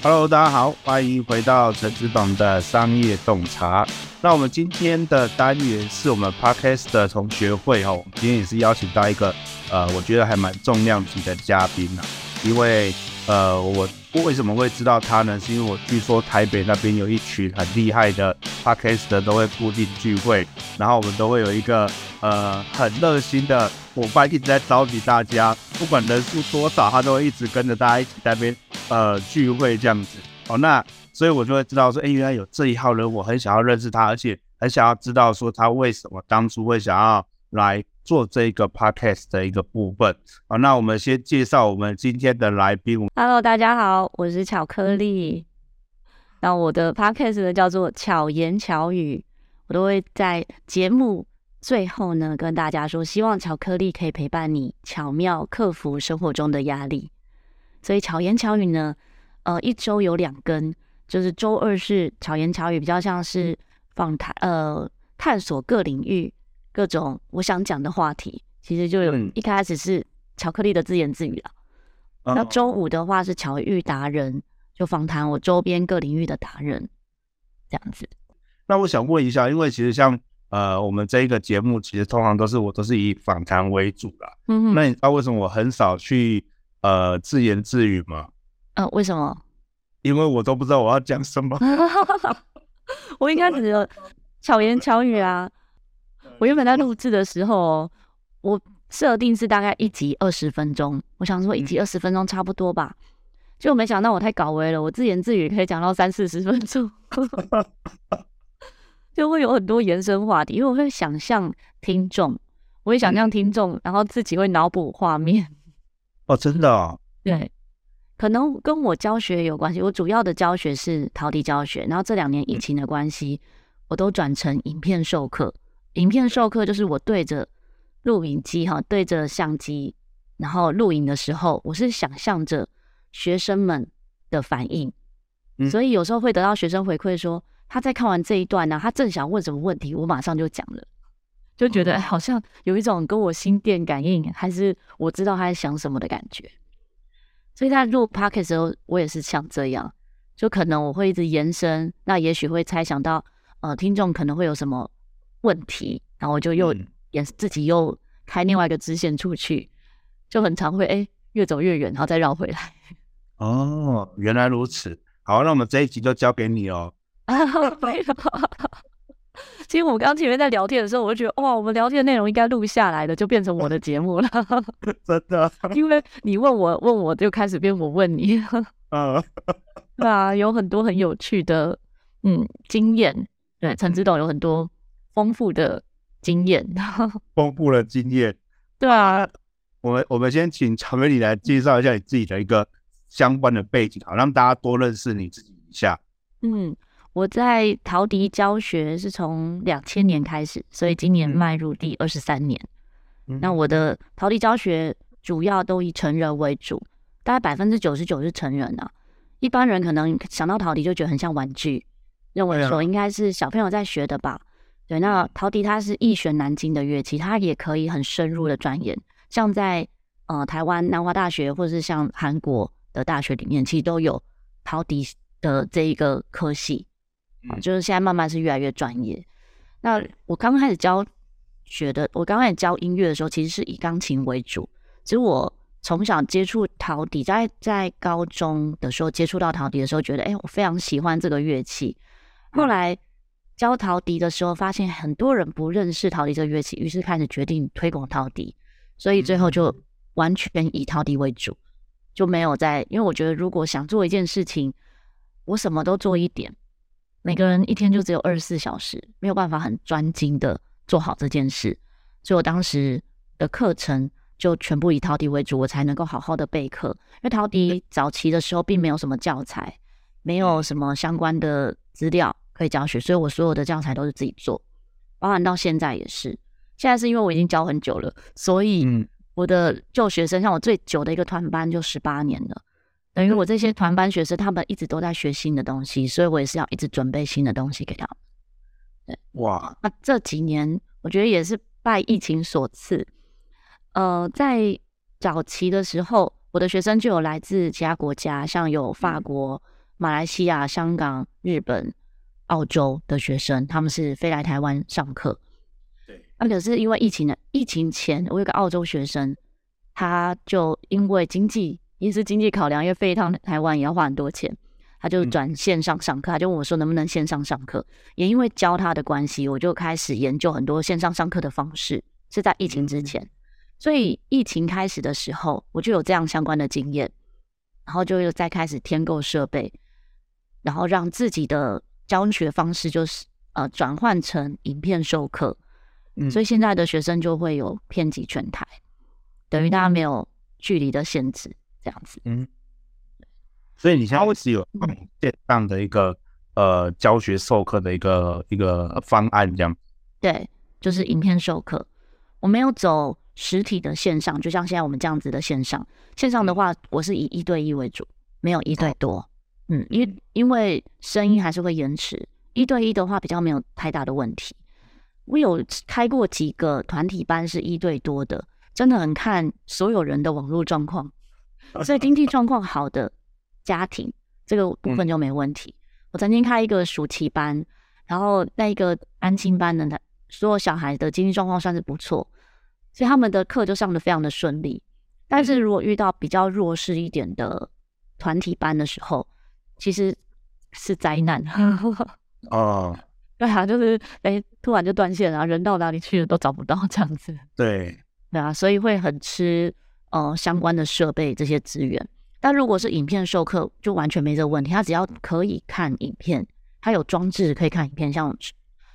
Hello，大家好，欢迎回到陈子董的商业洞察。那我们今天的单元是我们 Podcast 的同学会哦。今天也是邀请到一个呃，我觉得还蛮重量级的嘉宾呢。因为呃，我为什么会知道他呢？是因为我据说台北那边有一群很厉害的 Podcast 的都会固定聚会，然后我们都会有一个呃很热心的伙伴一直在召集大家，不管人数多少，他都会一直跟着大家一起在那边。呃，聚会这样子，哦，那所以我就会知道说，哎、原来有这一号人，我很想要认识他，而且很想要知道说他为什么当初会想要来做这个 podcast 的一个部分。好，那我们先介绍我们今天的来宾。Hello，大家好，我是巧克力。那我的 podcast 呢叫做巧言巧语，我都会在节目最后呢跟大家说，希望巧克力可以陪伴你，巧妙克服生活中的压力。所以巧言巧语呢，呃，一周有两更，就是周二是巧言巧语，比较像是访谈，呃，探索各领域各种我想讲的话题。其实就有一开始是巧克力的自言自语了。嗯、那周五的话是巧遇达人，就访谈我周边各领域的达人，这样子。那我想问一下，因为其实像呃，我们这一个节目，其实通常都是我都是以访谈为主啦。嗯哼。那你知道为什么我很少去？呃，自言自语吗？呃，为什么？因为我都不知道我要讲什么。我一开始巧言巧语啊。我原本在录制的时候，我设定是大概一集二十分钟。我想说一集二十分钟差不多吧，结果没想到我太搞威了，我自言自语可以讲到三四十分钟，就会有很多延伸话题，因为我会想象听众，我会想象听众，然后自己会脑补画面。哦，真的哦？对，可能跟我教学有关系。我主要的教学是陶笛教学，然后这两年疫情的关系，我都转成影片授课。影片授课就是我对着录影机哈，对着相机，然后录影的时候，我是想象着学生们的反应，所以有时候会得到学生回馈说，他在看完这一段呢，他正想问什么问题，我马上就讲了。就觉得好像有一种跟我心电感应，还是我知道他在想什么的感觉。所以在录 podcast 的时候，我也是像这样，就可能我会一直延伸，那也许会猜想到，呃，听众可能会有什么问题，然后我就又也自己又开另外一个支线出去，就很常会哎、欸、越走越远，然后再绕回来。哦，原来如此。好，那我们这一集就交给你 哦。没有。其实我们刚前面在聊天的时候，我就觉得哇，我们聊天的内容应该录下来的，就变成我的节目了。真的，因为你问我问我就开始变我问你。嗯，对啊，有很多很有趣的嗯经验。对，陈执董有很多丰富的经验。丰富的经验。对啊，我们我们先请巧克力来介绍一下你自己的一个相关的背景，好让大家多认识你自己一下。嗯。我在陶笛教学是从两千年开始，所以今年迈入第二十三年。那我的陶笛教学主要都以成人为主，大概百分之九十九是成人啊。一般人可能想到陶笛就觉得很像玩具，认为说应该是小朋友在学的吧。对，那陶笛它是易学难精的乐器，它也可以很深入的钻研。像在呃台湾南华大学或者是像韩国的大学里面，其实都有陶笛的这一个科系。啊，就是现在慢慢是越来越专业。那我刚开始教学的，我刚开始教音乐的时候，其实是以钢琴为主。其实我从小接触陶笛，在在高中的时候接触到陶笛的时候，觉得哎、欸，我非常喜欢这个乐器。后来教陶笛的时候，发现很多人不认识陶笛这个乐器，于是开始决定推广陶笛。所以最后就完全以陶笛为主，就没有再，因为我觉得如果想做一件事情，我什么都做一点。每个人一天就只有二十四小时，没有办法很专精的做好这件事，所以我当时的课程就全部以陶笛为主，我才能够好好的备课。因为陶笛早期的时候并没有什么教材，没有什么相关的资料可以教学，所以我所有的教材都是自己做，包含到现在也是。现在是因为我已经教很久了，所以我的旧学生，像我最久的一个团班就十八年了。等于我这些团班学生，他们一直都在学新的东西，所以我也是要一直准备新的东西给他们。对，哇，那这几年我觉得也是拜疫情所赐。呃，在早期的时候，我的学生就有来自其他国家，像有法国、马来西亚、香港、日本、澳洲的学生，他们是飞来台湾上课。对，那可是因为疫情的疫情前，我有个澳洲学生，他就因为经济也是经济考量，因为飞一趟台湾也要花很多钱，他就转线上上课，他就问我说能不能线上上课。也因为教他的关系，我就开始研究很多线上上课的方式，是在疫情之前。所以疫情开始的时候，我就有这样相关的经验，然后就又再开始添购设备。然后让自己的教学方式就是呃转换成影片授课，嗯，所以现在的学生就会有遍及全台，等于大家没有距离的限制，这样子。嗯，所以你现在是有线上的一个呃教学授课的一个一个方案，这样？对，就是影片授课，我没有走实体的线上，就像现在我们这样子的线上。线上的话，我是以一对一为主，没有一对多。嗯，因因为声音还是会延迟，一对一的话比较没有太大的问题。我有开过几个团体班是一对多的，真的很看所有人的网络状况。所以经济状况好的家庭，这个部分就没问题。我曾经开一个暑期班，然后那一个安亲班的，所有小孩的经济状况算是不错，所以他们的课就上的非常的顺利。但是如果遇到比较弱势一点的团体班的时候，其实是灾难 哦，对啊，就是哎，突然就断线了，人到哪里去了都找不到这样子。对，对啊，所以会很吃呃相关的设备这些资源。但如果是影片授课，就完全没这个问题。他只要可以看影片，他有装置可以看影片，像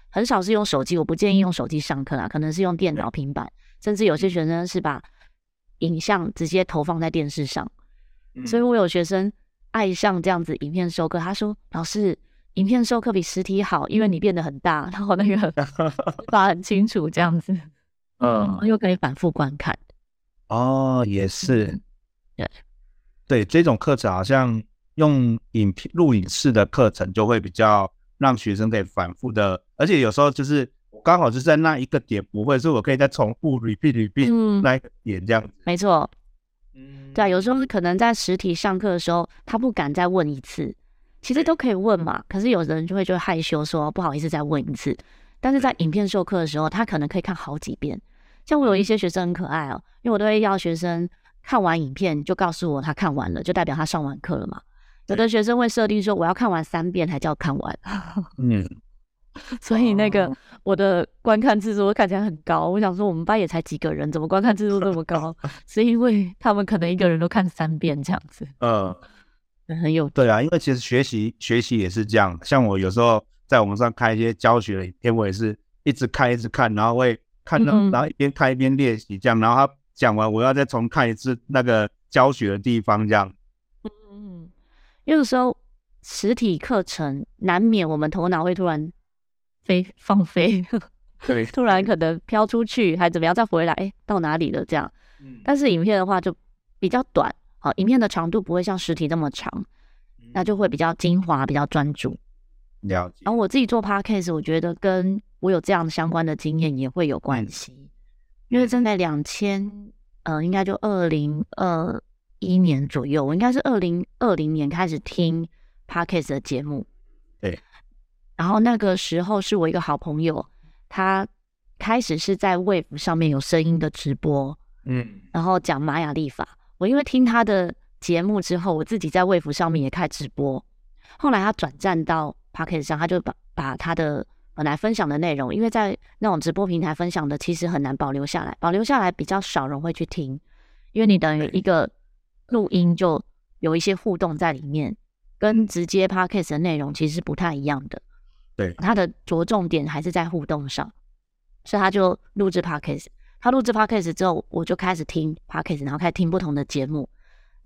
很少是用手机，我不建议用手机上课啊，可能是用电脑、平板，甚至有些学生是把影像直接投放在电视上。所以我有学生。爱上这样子影片授课，他说：“老师，影片授课比实体好，因为你变得很大，然后那个 发很清楚，这样子，嗯，又可以反复观看。”哦，也是，对，对，这种课程好像用影片录影式的课程就会比较让学生可以反复的，而且有时候就是刚好就是在那一个点不会，所以我可以再重复 repeat repeat 那一个点这样子，嗯、没错。嗯，对啊，有时候可能在实体上课的时候，他不敢再问一次，其实都可以问嘛。可是有的人就会就害羞说不好意思再问一次。但是在影片授课的时候，他可能可以看好几遍。像我有一些学生很可爱哦，因为我都会要学生看完影片就告诉我他看完了，就代表他上完课了嘛。有的学生会设定说我要看完三遍才叫看完。嗯。所以那个我的观看次数看起来很高，我想说我们班也才几个人，怎么观看次数这么高？是因为他们可能一个人都看三遍这样子。嗯，很有对啊，因为其实学习学习也是这样，像我有时候在网上看一些教学的影片，我也是一直看一直看，然后会看到，然后一边看一边练习这样，然后他讲完我要再重看一次那个教学的地方这样。嗯嗯，有时候实体课程难免我们头脑会突然。飞放飞，对，突然可能飘出去，还怎么样再回来？哎，到哪里了？这样。但是影片的话就比较短，好，影片的长度不会像实体那么长，那就会比较精华，比较专注。了解。然后我自己做 podcast，我觉得跟我有这样相关的经验也会有关系，因为正在两千，呃，应该就二零二一年左右，我应该是二零二零年开始听 podcast 的节目。对。然后那个时候是我一个好朋友，他开始是在 Wave 上面有声音的直播，嗯，然后讲玛雅历法。我因为听他的节目之后，我自己在 Wave 上面也开直播。后来他转战到 Podcast 上，他就把把他的本来分享的内容，因为在那种直播平台分享的，其实很难保留下来，保留下来比较少人会去听，因为你等于一个录音就有一些互动在里面，跟直接 Podcast 的内容其实是不太一样的。对，他的着重点还是在互动上，所以他就录制 podcast。他录制 podcast 之后，我就开始听 podcast，然后开始听不同的节目，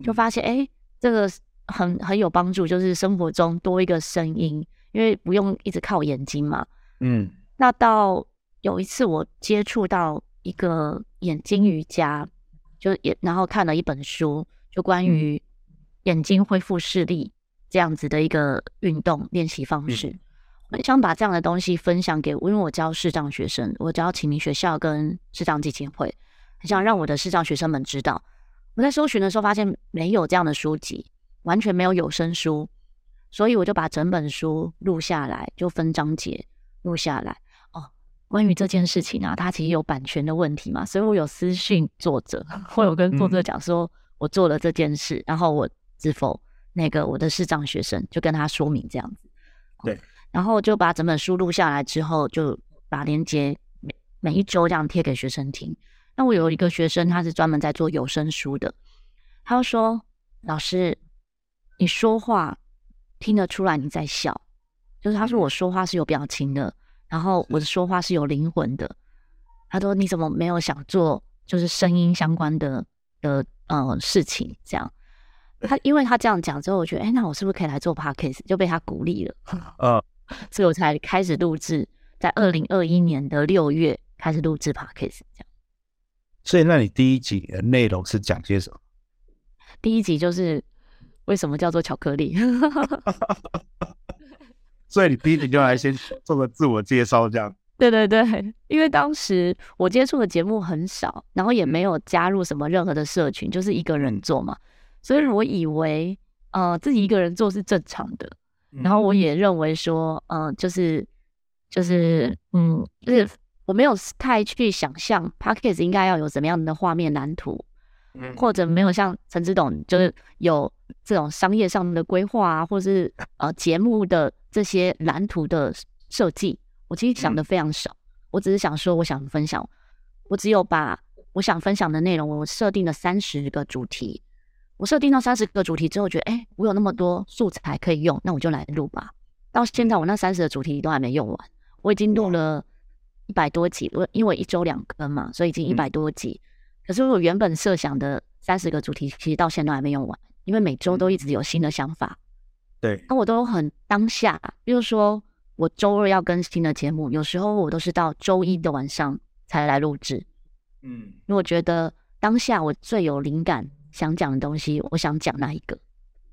就发现哎，这个很很有帮助，就是生活中多一个声音，因为不用一直靠眼睛嘛。嗯，那到有一次我接触到一个眼睛瑜伽，就也然后看了一本书，就关于眼睛恢复视力这样子的一个运动练习方式。嗯我想把这样的东西分享给我，因为我教视障学生，我教启明学校跟视障基金会，很想让我的视障学生们知道。我在搜寻的时候发现没有这样的书籍，完全没有有声书。所以我就把整本书录下来，就分章节录下来。哦，关于这件事情啊，它其实有版权的问题嘛，所以我有私信作者，我有跟作者讲说我做了这件事，然后我知否那个我的视障学生就跟他说明这样子。对，然后就把整本书录下来之后，就把链接每每一周这样贴给学生听。那我有一个学生，他是专门在做有声书的，他就说：“老师，你说话听得出来你在笑，就是他说我说话是有表情的，然后我的说话是有灵魂的。他说你怎么没有想做就是声音相关的的呃事情？这样，他因为他这样讲之后，我觉得哎，那我是不是可以来做 podcast？就被他鼓励了，呃，所以我才开始录制，在二零二一年的六月开始录制 podcast 这样。”所以，那你第一集的内容是讲些什么？第一集就是为什么叫做巧克力。所以你第一集就来先做个自我介绍，这样。对对对，因为当时我接触的节目很少，然后也没有加入什么任何的社群，就是一个人做嘛，所以我以为呃自己一个人做是正常的，然后我也认为说，嗯、呃，就是就是嗯，就是。我没有太去想象 Podcast 应该要有怎么样的画面蓝图，或者没有像陈志董就是有这种商业上的规划啊，或者是呃节目的这些蓝图的设计，我其实想的非常少。我只是想说，我想分享，我只有把我想分享的内容，我设定了三十个主题。我设定到三十个主题之后，觉得哎，我有那么多素材可以用，那我就来录吧。到现在我那三十个主题都还没用完，我已经录了。一百多集，我因为一周两更嘛，所以已经一百多集。嗯、可是我原本设想的三十个主题，其实到现在都还没用完，因为每周都一直有新的想法。对，那我都很当下。比如说，我周二要更新的节目，有时候我都是到周一的晚上才来录制。嗯，因为我觉得当下我最有灵感想讲的东西，我想讲那一个，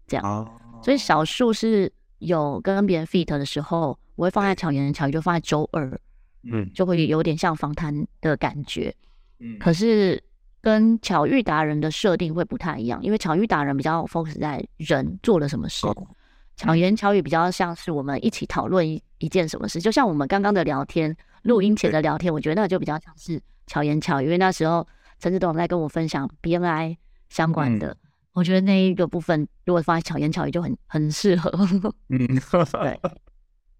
这样。哦、所以少数是有跟别人 feat 的时候，我会放在巧言巧语，就放在周二。嗯，就会有点像访谈的感觉，嗯，可是跟巧遇达人的设定会不太一样，因为巧遇达人比较 focus 在人做了什么事，哦、巧言巧语比较像是我们一起讨论一一件什么事，就像我们刚刚的聊天，录音前的聊天，我觉得那就比较像是巧言巧语，因为那时候陈志董在跟我分享 BNI 相关的，嗯、我觉得那一个部分如果放在巧言巧语就很很适合，嗯，对，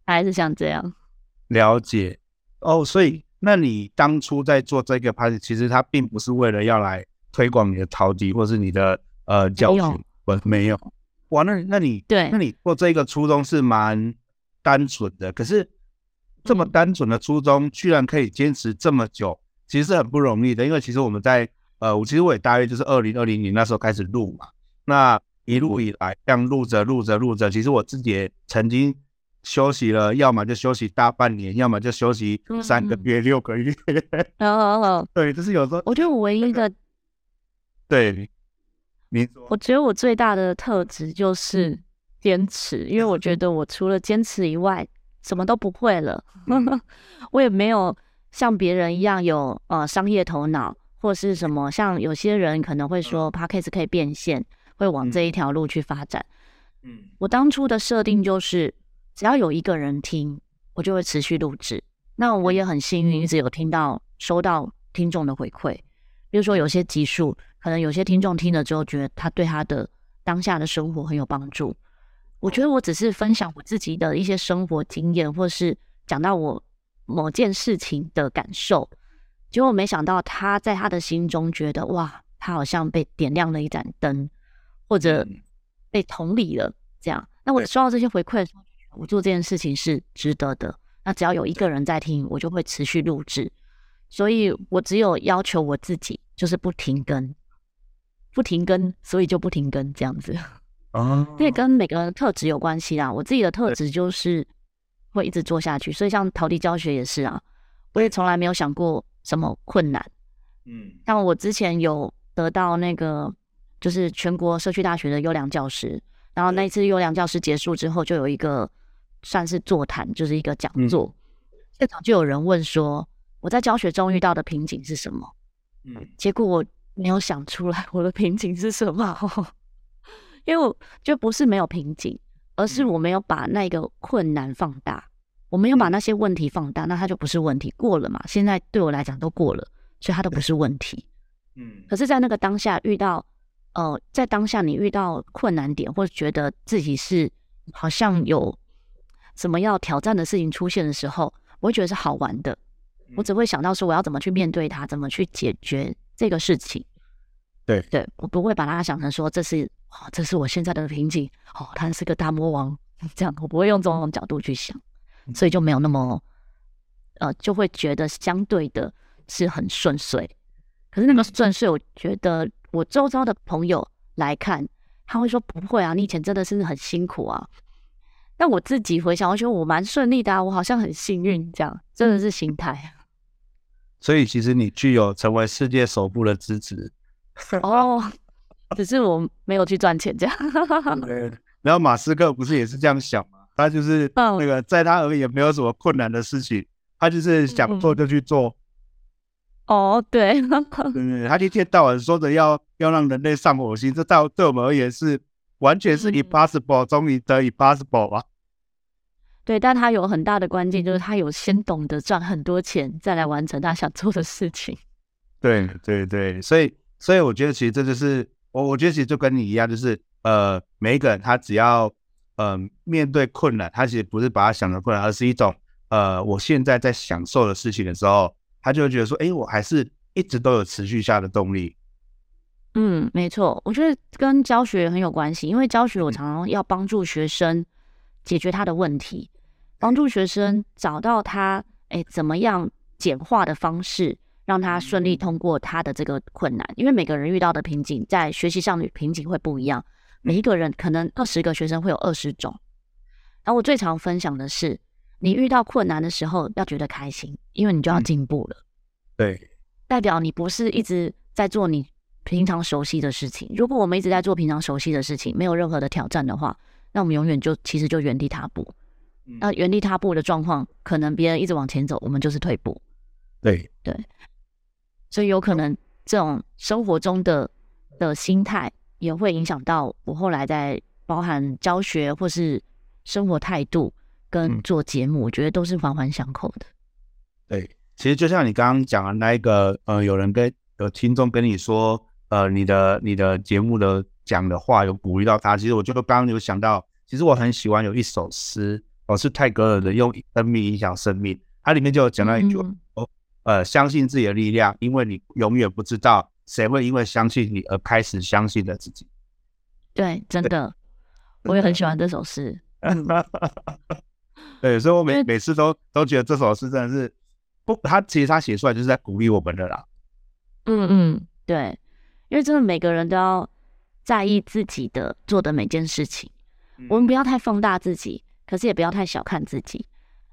还是像这样，了解。哦，所以那你当初在做这个 party，其实它并不是为了要来推广你的陶笛或是你的呃教学，不，没有。哇，那那你对，那你做这个初衷是蛮单纯的。可是这么单纯的初衷，居然可以坚持这么久，其实是很不容易的。因为其实我们在呃，我其实我也大约就是二零二零年那时候开始录嘛，那一路以来这样录着录着录着，其实我自己也曾经。休息了，要么就休息大半年，要么就休息三个月、嗯、六个月。好好好，对，就是有时候。我觉得我唯一的，对，你说，我觉得我最大的特质就是坚持，因为我觉得我除了坚持以外，什么都不会了。我也没有像别人一样有呃商业头脑，或是什么像有些人可能会说 p a c k a g e 可以变现，会往这一条路去发展。嗯，我当初的设定就是。只要有一个人听，我就会持续录制。那我也很幸运，一直有听到、收到听众的回馈。比如说，有些集数，可能有些听众听了之后，觉得他对他的当下的生活很有帮助。我觉得我只是分享我自己的一些生活经验，或是讲到我某件事情的感受。结果没想到，他在他的心中觉得，哇，他好像被点亮了一盏灯，或者被同理了。这样，那我收到这些回馈的时候。我做这件事情是值得的。那只要有一个人在听，我就会持续录制。所以我只有要求我自己，就是不停更，不停更，所以就不停更这样子。啊，这也跟每个人特质有关系啦。我自己的特质就是会一直做下去。所以像陶笛教学也是啊，我也从来没有想过什么困难。嗯，像我之前有得到那个，就是全国社区大学的优良教师，然后那一次优良教师结束之后，就有一个。算是座谈，就是一个讲座。嗯、现场就有人问说：“我在教学中遇到的瓶颈是什么？”嗯，结果我没有想出来我的瓶颈是什么，因为我就不是没有瓶颈，而是我没有把那个困难放大，我没有把那些问题放大，那它就不是问题，过了嘛。现在对我来讲都过了，所以它都不是问题。嗯，可是，在那个当下遇到，呃，在当下你遇到困难点，或者觉得自己是好像有什么要挑战的事情出现的时候，我会觉得是好玩的。我只会想到说，我要怎么去面对它，怎么去解决这个事情。对，对我不会把它想成说这是哦，这是我现在的瓶颈哦，他是个大魔王 这样，我不会用这种角度去想，所以就没有那么呃，就会觉得相对的是很顺遂。可是那个顺遂，我觉得我周遭的朋友来看，他会说不会啊，你以前真的是很辛苦啊。但我自己回想，我觉得我蛮顺利的啊，我好像很幸运，这样真的是心态。所以其实你具有成为世界首富的资质。哦，只是我没有去赚钱这样。对，然后马斯克不是也是这样想吗？他就是那个，在他而言没有什么困难的事情，他就是想做就去做。哦，对，对对，他一天到晚说着要要让人类上火星，这到对我们而言是完全是 impossible 中的 impossible 吧？对，但他有很大的关键，就是他有先懂得赚很多钱，再来完成他想做的事情。对对对，所以。所以我觉得其实这就是我，我觉得其实就跟你一样，就是呃，每一个人他只要呃面对困难，他其实不是把他想成困难，而是一种呃我现在在享受的事情的时候，他就会觉得说，哎，我还是一直都有持续下的动力。嗯，没错，我觉得跟教学很有关系，因为教学我常常要帮助学生解决他的问题，帮助学生找到他哎怎么样简化的方式。让他顺利通过他的这个困难，因为每个人遇到的瓶颈，在学习上的瓶颈会不一样。每一个人可能二十个学生会有二十种。然后我最常分享的是，你遇到困难的时候要觉得开心，因为你就要进步了。对，代表你不是一直在做你平常熟悉的事情。如果我们一直在做平常熟悉的事情，没有任何的挑战的话，那我们永远就其实就原地踏步。那原地踏步的状况，可能别人一直往前走，我们就是退步。对对。所以有可能这种生活中的的心态也会影响到我后来在包含教学或是生活态度跟做节目，我觉得都是环环相扣的。对，其实就像你刚刚讲的那一个，呃，有人跟有听众跟你说，呃，你的你的节目的讲的话有鼓励到他。其实我觉得刚刚有想到，其实我很喜欢有一首诗，哦，是泰戈尔的《用生命影响生命》，它里面就有讲到一句话。嗯呃，相信自己的力量，因为你永远不知道谁会因为相信你而开始相信了自己。对，真的，我也很喜欢这首诗。对，所以我每每次都都觉得这首诗真的是不，他其实他写出来就是在鼓励我们的啦。嗯嗯，对，因为真的每个人都要在意自己的做的每件事情，我们不要太放大自己，可是也不要太小看自己。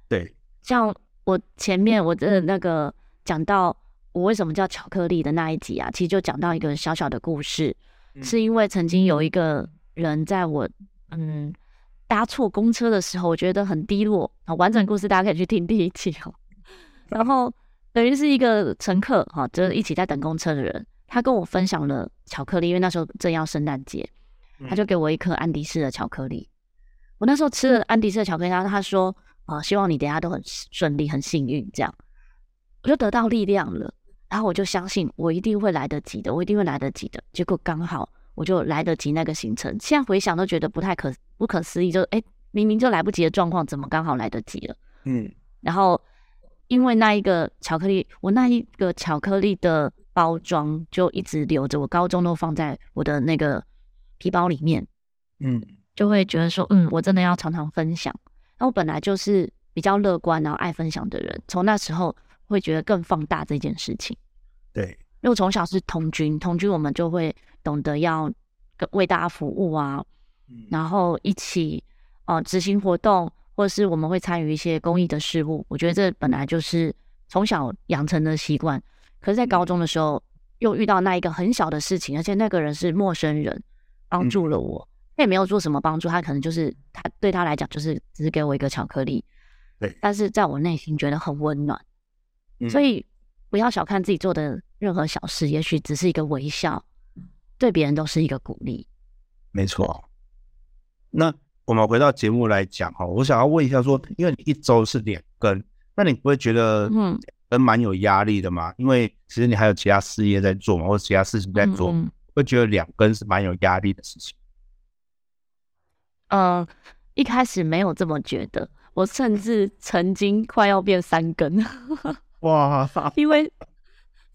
对，像我前面我的那个。讲到我为什么叫巧克力的那一集啊，其实就讲到一个小小的故事，嗯、是因为曾经有一个人在我嗯搭错公车的时候，我觉得很低落啊。完整故事大家可以去听第一集哦。然后等于是一个乘客哈，就是一起在等公车的人，他跟我分享了巧克力，因为那时候正要圣诞节，他就给我一颗安迪士的巧克力。我那时候吃了安迪士的巧克力，然后他说啊，希望你等下都很顺利、很幸运这样。我就得到力量了，然后我就相信我一定会来得及的，我一定会来得及的。结果刚好我就来得及那个行程，现在回想都觉得不太可不可思议，就哎，明明就来不及的状况，怎么刚好来得及了？嗯，然后因为那一个巧克力，我那一个巧克力的包装就一直留着，我高中都放在我的那个皮包里面，嗯，就会觉得说，嗯，我真的要常常分享。那我本来就是比较乐观，然后爱分享的人，从那时候。会觉得更放大这件事情，对，因为我从小是童军，童军我们就会懂得要为大家服务啊，嗯、然后一起呃执行活动，或者是我们会参与一些公益的事务。我觉得这本来就是从小养成的习惯。可是，在高中的时候，又遇到那一个很小的事情，而且那个人是陌生人，帮助了我，他、嗯、也没有做什么帮助，他可能就是他对他来讲就是只是给我一个巧克力，对，但是在我内心觉得很温暖。所以不要小看自己做的任何小事，也许只是一个微笑，对别人都是一个鼓励。没错。那我们回到节目来讲哈，我想要问一下说，因为你一周是两更，那你不会觉得嗯，跟蛮有压力的吗？嗯、因为其实你还有其他事业在做嘛，或者其他事情在做，嗯嗯会觉得两根是蛮有压力的事情。嗯、呃，一开始没有这么觉得，我甚至曾经快要变三根。哇，因为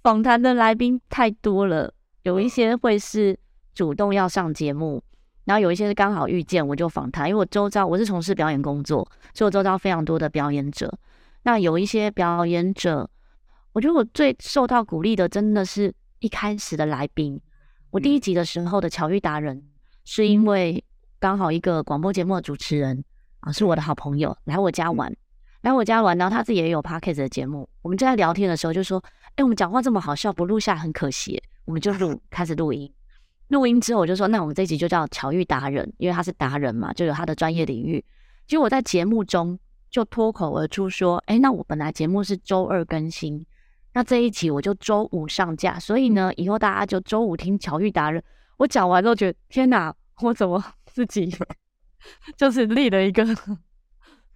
访谈的来宾太多了，有一些会是主动要上节目，然后有一些是刚好遇见我就访谈，因为我周遭我是从事表演工作，所以我周遭非常多的表演者。那有一些表演者，我觉得我最受到鼓励的，真的是一开始的来宾。我第一集的时候的巧遇达人，是因为刚好一个广播节目的主持人啊，是我的好朋友，来我家玩，来我家玩，然后他自己也有 podcast 的节目。我们就在聊天的时候就说：“哎，我们讲话这么好笑，不录下很可惜。”我们就录，开始录音。录音之后，我就说：“那我们这一集就叫巧遇达人，因为他是达人嘛，就有他的专业领域。”结果我在节目中就脱口而出说：“哎，那我本来节目是周二更新。”那这一集我就周五上架，所以呢，以后大家就周五听巧遇达人。我讲完之后觉得，天哪，我怎么自己 就是立了一个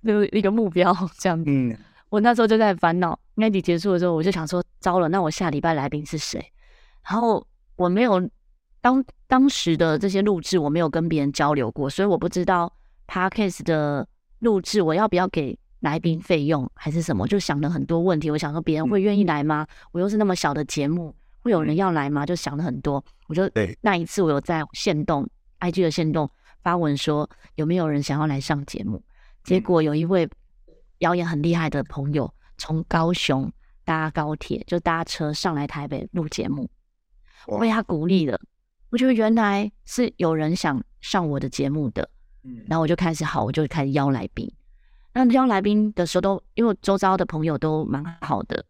就是一个目标这样子。嗯，我那时候就在烦恼。那集结束的时候，我就想说，糟了，那我下礼拜来宾是谁？然后我没有当当时的这些录制，我没有跟别人交流过，所以我不知道 Podcast 的录制我要不要给。来宾费用还是什么？就想了很多问题。我想说，别人会愿意来吗？我又是那么小的节目，会有人要来吗？就想了很多。我就那一次，我有在限动 IG 的限动发文说，有没有人想要来上节目？结果有一位表演很厉害的朋友，从高雄搭高铁就搭车上来台北录节目，我被他鼓励了。我觉得原来是有人想上我的节目的，然后我就开始好，我就开始邀来宾。那邀来宾的时候都，因为周遭的朋友都蛮好的。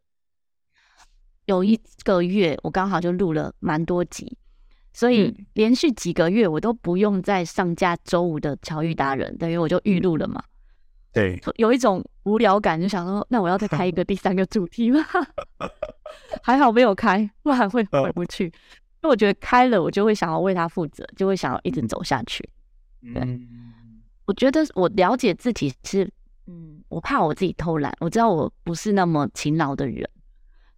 有一个月，我刚好就录了蛮多集，所以连续几个月我都不用再上架周五的巧遇达人，等于我就预录了嘛。对，有一种无聊感，就想说，那我要再开一个 第三个主题吗？还好没有开，不然会回不去。因为我觉得开了，我就会想要为他负责，就会想要一直走下去。对，我觉得我了解自己是。嗯，我怕我自己偷懒，我知道我不是那么勤劳的人，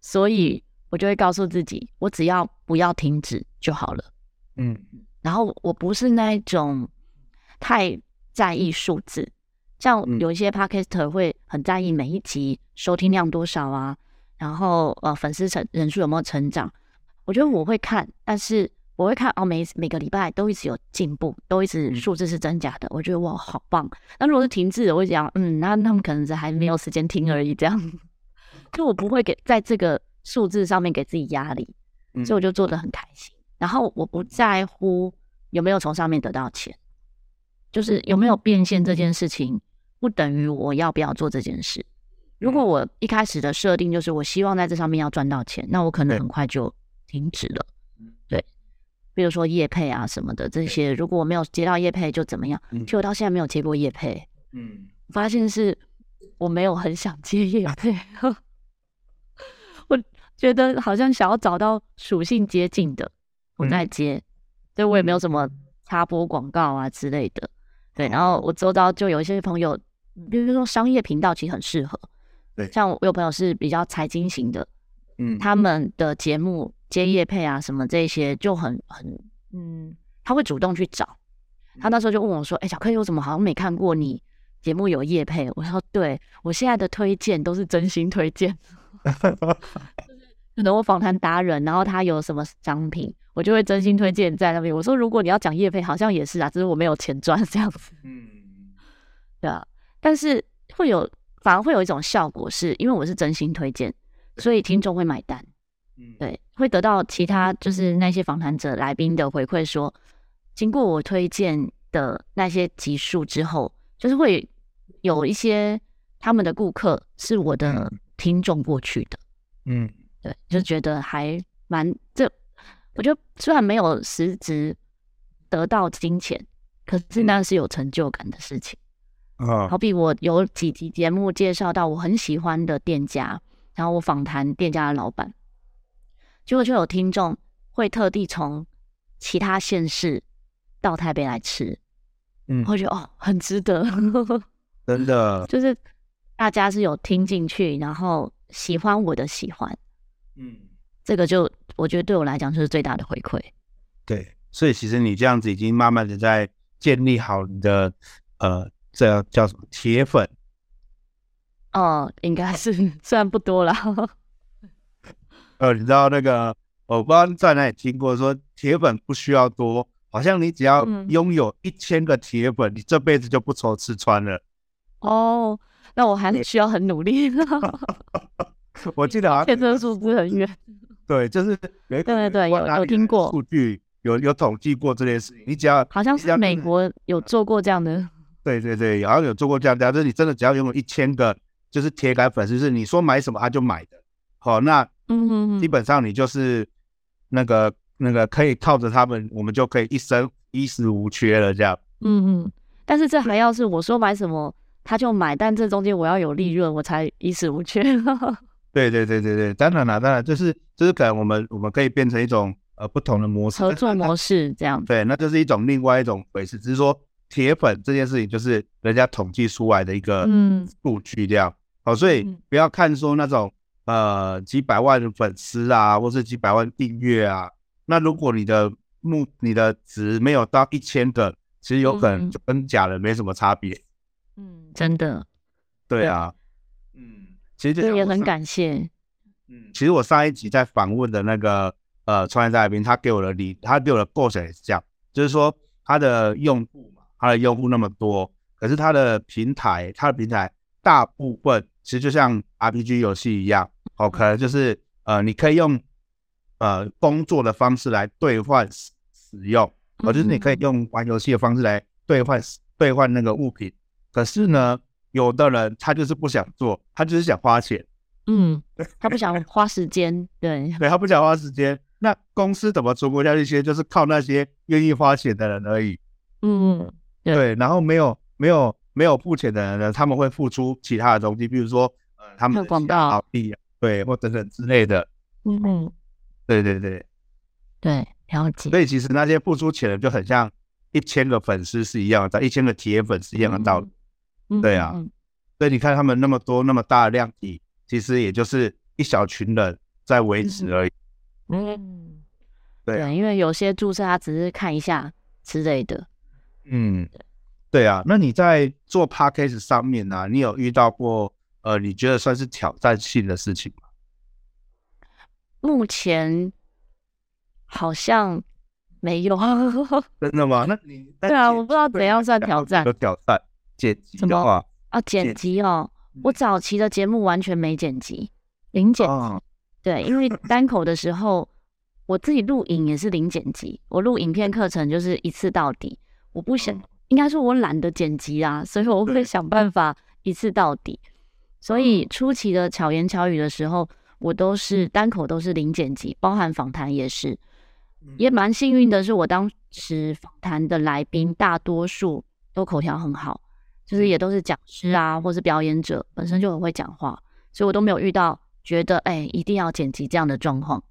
所以我就会告诉自己，我只要不要停止就好了。嗯，然后我不是那一种太在意数字，像有一些 podcaster 会很在意每一集收听量多少啊，然后呃粉丝成人数有没有成长，我觉得我会看，但是。我会看哦，每每个礼拜都一直有进步，都一直数字是增加的。我觉得哇，好棒。那如果是停滞的，我会讲，嗯，那他们可能是还没有时间听而已。这样，就我不会给在这个数字上面给自己压力，所以我就做的很开心。然后我不在乎有没有从上面得到钱，就是有没有变现这件事情，不等于我要不要做这件事。如果我一开始的设定就是我希望在这上面要赚到钱，那我可能很快就停止了。比如说叶配啊什么的这些，如果我没有接到叶配就怎么样？其实我到现在没有接过叶配。嗯，发现是我没有很想接叶配，我觉得好像想要找到属性接近的，我在接，所以我也没有什么插播广告啊之类的。对，然后我周遭就有一些朋友，比如说商业频道其实很适合。对，像我有朋友是比较财经型的，嗯，他们的节目。接业配啊，什么这些就很很嗯，他会主动去找。他那时候就问我说：“哎、欸，小 K，我怎么好像没看过你节目有业配？”我说：“对，我现在的推荐都是真心推荐。可能我访谈达人，然后他有什么商品，我就会真心推荐在那边。我说，如果你要讲业配，好像也是啊，只是我没有钱赚这样子。嗯，对啊。但是会有，反而会有一种效果是，是因为我是真心推荐，所以听众会买单。嗯，对，会得到其他就是那些访谈者来宾的回馈，说经过我推荐的那些集数之后，就是会有一些他们的顾客是我的听众过去的。嗯，对，就觉得还蛮这，我觉得虽然没有实质得到金钱，可是那是有成就感的事情。啊，好比我有几集节目介绍到我很喜欢的店家，然后我访谈店家的老板。结果就有听众会特地从其他县市到台北来吃，嗯，我觉得哦，很值得，真的，就是大家是有听进去，然后喜欢我的喜欢，嗯，这个就我觉得对我来讲就是最大的回馈。对，所以其实你这样子已经慢慢的在建立好你的呃，这叫什么铁粉？哦，应该是 虽然不多了。呃，你知道那个，我不知道在哪里听过说铁粉不需要多，好像你只要拥有一千个铁粉，嗯、你这辈子就不愁吃穿了。哦，那我还需要很努力。我记得好像这个数字很远。对，就是对对对，有有听过数据，有有统计过这件事情。你只要好像是美国有做过这样的。对对对，好像有做过这样的，就是你真的只要拥有一千个，就是铁杆粉丝，是你说买什么他就买的。好，那。嗯哼，基本上你就是那个那个可以靠着他们，我们就可以一生衣食无缺了，这样。嗯嗯，但是这还要是我说买什么他就买，但这中间我要有利润，我才衣食无缺。对对对对对，当然了，当然就是就是可能我们我们可以变成一种呃不同的模式，合作模式这样。对，那就是一种另外一种回事，只是说铁粉这件事情就是人家统计出来的一个嗯数据这样。好、嗯，所以不要看说那种。呃，几百万粉丝啊，或是几百万订阅啊，那如果你的目你的值没有到一千个，其实有可能就跟假的没什么差别。嗯，真的。对啊。嗯，其实这也很感谢。嗯，其实我上一集在访问的那个呃创业大来宾，他给我的理，他给我的构想也是这样，就是说他的用户嘛，他的用户那么多，可是他的平台，他的平台大部分其实就像 RPG 游戏一样。好，可能就是呃，你可以用呃工作的方式来兑换使使用，或就是你可以用玩游戏的方式来兑换兑换那个物品。可是呢，有的人他就是不想做，他就是想花钱，嗯，他不想花时间，对，对他不想花时间。那公司怎么存活下去？其实就是靠那些愿意花钱的人而已。嗯，对，对，然后没有没有没有付钱的人呢，他们会付出其他的东西，比如说呃，他们广告币啊。对，或等等之类的，嗯嗯，对对对，对，了解。所以其实那些付出钱的就很像一千个粉丝是一样的，一千个铁粉是一样的道理。嗯、对啊，嗯、所以你看他们那么多那么大的量体，其实也就是一小群人在维持而已。嗯，对，对，因为有些注册他只是看一下之类的。嗯，对啊。那你在做 Podcast 上面呢、啊，你有遇到过？呃，你觉得算是挑战性的事情吗？目前好像没有。真的吗？那你对啊，我不知道怎样算挑战。有挑战剪辑的话啊，剪辑哦，我早期的节目完全没剪辑，零剪辑。对，因为单口的时候，我自己录影也是零剪辑，我录影片课程就是一次到底。我不想，应该说我懒得剪辑啊，所以我会想办法一次到底。所以初期的巧言巧语的时候，我都是单口都是零剪辑，包含访谈也是。也蛮幸运的是，我当时访谈的来宾大多数都口条很好，就是也都是讲师啊，或是表演者，本身就很会讲话，所以我都没有遇到觉得哎一定要剪辑这样的状况。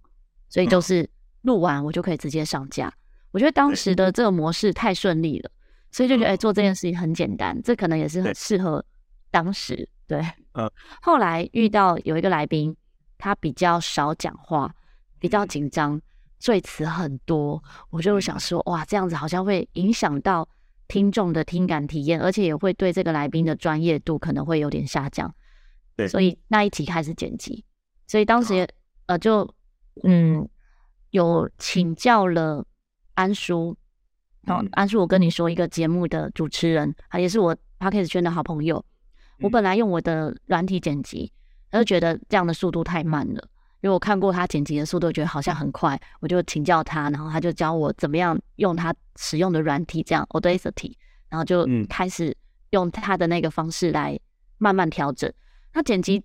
所以就是录完我就可以直接上架。我觉得当时的这个模式太顺利了，所以就觉得哎做这件事情很简单，这可能也是很适合当时。对，呃，后来遇到有一个来宾，他比较少讲话，比较紧张，赘词很多，我就想说，哇，这样子好像会影响到听众的听感体验，而且也会对这个来宾的专业度可能会有点下降。对，所以那一集开始剪辑，所以当时也呃就嗯有请教了安叔，哦安叔，我跟你说一个节目的主持人，他也是我 Podcast 圈的好朋友。我本来用我的软体剪辑，他就觉得这样的速度太慢了，因为我看过他剪辑的速度，觉得好像很快，我就请教他，然后他就教我怎么样用他使用的软体，这样 Audacity，然后就开始用他的那个方式来慢慢调整。他剪辑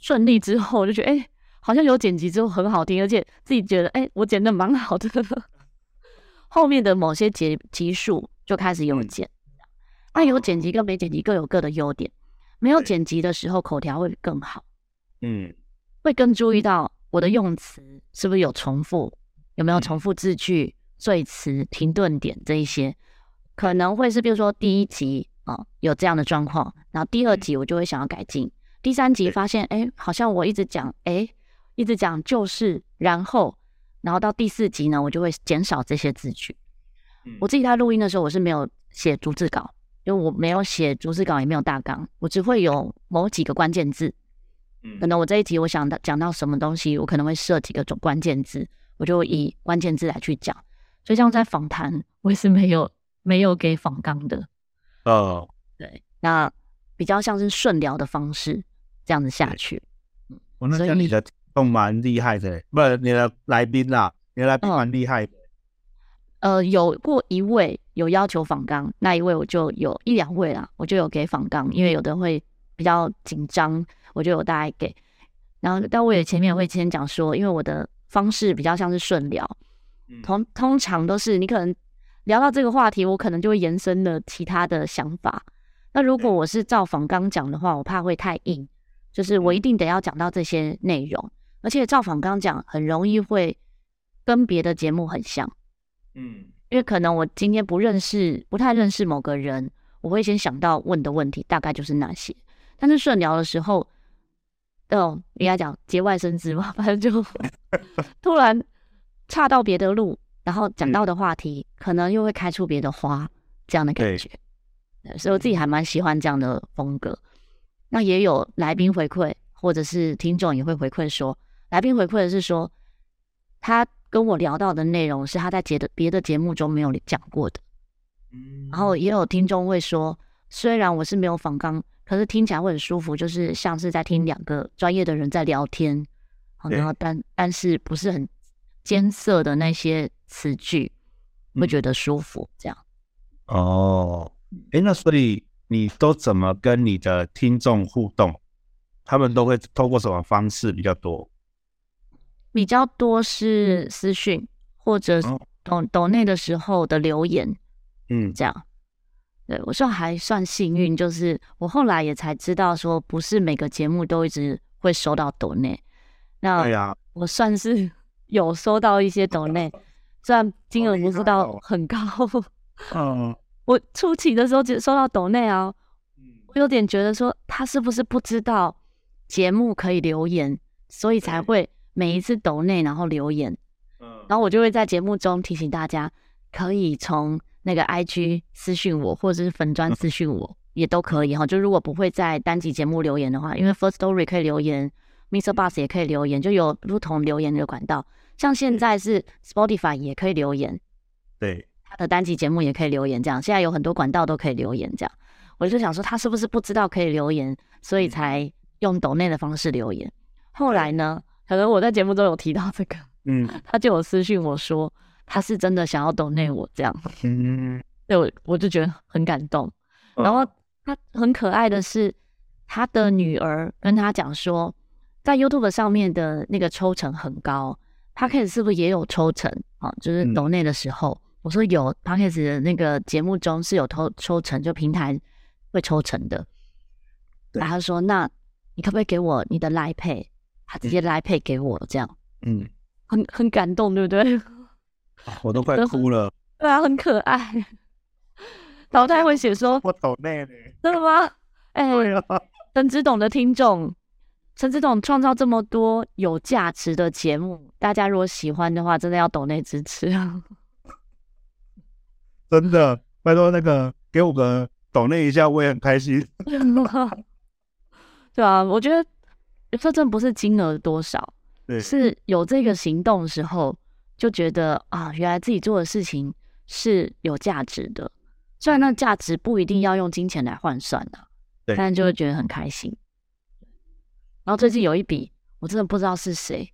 顺利之后，我就觉得哎、欸，好像有剪辑之后很好听，而且自己觉得哎、欸，我剪的蛮好的。后面的某些节集数就开始有剪，那有剪辑跟没剪辑各有各的优点。没有剪辑的时候，口条会更好。嗯，会更注意到我的用词是不是有重复，有没有重复字句、赘词、停顿点这一些。可能会是比如说第一集啊、哦、有这样的状况，然后第二集我就会想要改进，第三集发现哎好像我一直讲哎一直讲就是然后，然后到第四集呢我就会减少这些字句。我自己在录音的时候我是没有写逐字稿，因为我没有写逐字稿也没有大纲，我只会有某几个关键字。可能我这一题我想到讲到什么东西，我可能会设几个种关键字，我就以关键字来去讲。所以像在访谈，我也是没有没有给访纲的。哦，对，那比较像是顺聊的方式这样子下去。嗯，我那你的都蛮厉害的，不是你的来宾啊，你的来宾蛮厉害的。呃，有过一位有要求访纲，那一位我就有一两位啦，我就有给访纲，因为有的会比较紧张。我就有大概给，然后但我也前面会先讲说，因为我的方式比较像是顺聊，通通常都是你可能聊到这个话题，我可能就会延伸了其他的想法。那如果我是照访刚讲的话，我怕会太硬，就是我一定得要讲到这些内容，而且照访刚讲很容易会跟别的节目很像，嗯，因为可能我今天不认识，不太认识某个人，我会先想到问的问题大概就是那些，但是顺聊的时候。哦，应该讲节外生枝嘛，反正就突然岔到别的路，然后讲到的话题、嗯、可能又会开出别的花，这样的感觉。所以我自己还蛮喜欢这样的风格。那也有来宾回馈，或者是听众也会回馈说，来宾回馈的是说，他跟我聊到的内容是他在别的别的节目中没有讲过的。嗯，然后也有听众会说，虽然我是没有访纲。可是听起来会很舒服，就是像是在听两个专业的人在聊天，然后但但是不是很艰涩的那些词句，会觉得舒服这样。哦，哎，那所以你都怎么跟你的听众互动？他们都会透过什么方式比较多？比较多是私讯，或者抖抖内的时候的留言，嗯，这样。对，我说还算幸运，就是我后来也才知道，说不是每个节目都一直会收到抖内。那我算是 有收到一些抖内，虽然金额不知道很高。嗯，我初期的时候只收到抖内啊，我有点觉得说他是不是不知道节目可以留言，所以才会每一次抖内然后留言。嗯然后我就会在节目中提醒大家，可以从。那个 IG 私讯我，或者是粉专私讯我，也都可以哈。就如果不会在单集节目留言的话，因为 First Story 可以留言，MixerBox 也可以留言，就有不同留言的管道。像现在是 Spotify 也可以留言，对，他的单集节目也可以留言。这样，现在有很多管道都可以留言。这样，我就想说，他是不是不知道可以留言，所以才用抖内的方式留言？后来呢，可能我在节目中有提到这个，嗯，他就有私信我说。他是真的想要抖内我这样，嗯，对，我我就觉得很感动。然后他很可爱的是，他的女儿跟他讲说，在 YouTube 上面的那个抽成很高，Podcast 是不是也有抽成啊？就是抖内的时候，我说有，Podcast 的那个节目中是有抽抽成，就平台会抽成的。然后他说，那你可不可以给我你的 Line Pay？他直接 Line Pay 给我这样，嗯，很很感动，对不对？我都快哭了，对啊，很可爱。然后他还会写说：“我抖内呢，真的吗？”哎、欸，陈执董的听众，陈执董创造这么多有价值的节目，大家如果喜欢的话，真的要抖内支持啊！真的，拜托那个给我个抖内一下，我也很开心。对啊，我觉得这真不是金额多少，对，是有这个行动的时候。就觉得啊，原来自己做的事情是有价值的，虽然那价值不一定要用金钱来换算的，对，但就会觉得很开心。然后最近有一笔，我真的不知道是谁，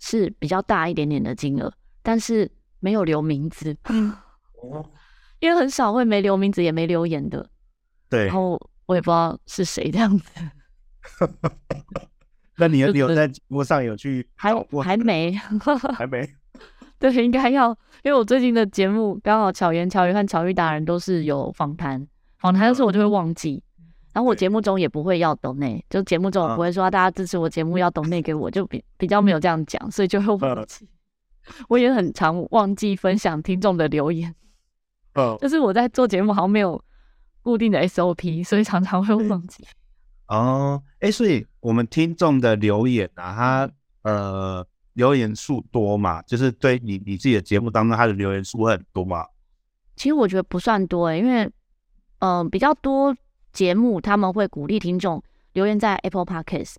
是比较大一点点的金额，但是没有留名字，因为很少会没留名字也没留言的，对。然后我也不知道是谁这样子。那你有在节目上有去？还还没，还没。对，应该要，因为我最近的节目刚好巧言巧语和巧遇达人都是有访谈，访谈的时候我就会忘记，然后我节目中也不会要抖内，就节目中我不会说大家支持我节目要抖内给我，就比比较没有这样讲，所以就会忘记。我也很常忘记分享听众的留言。哦，就是我在做节目好像没有固定的 SOP，所以常常会忘记。哦，哎，所以我们听众的留言啊，他呃留言数多嘛，就是对你你自己的节目当中，他的留言数会很多嘛？其实我觉得不算多诶，因为嗯、呃、比较多节目他们会鼓励听众留言在 Apple Podcast，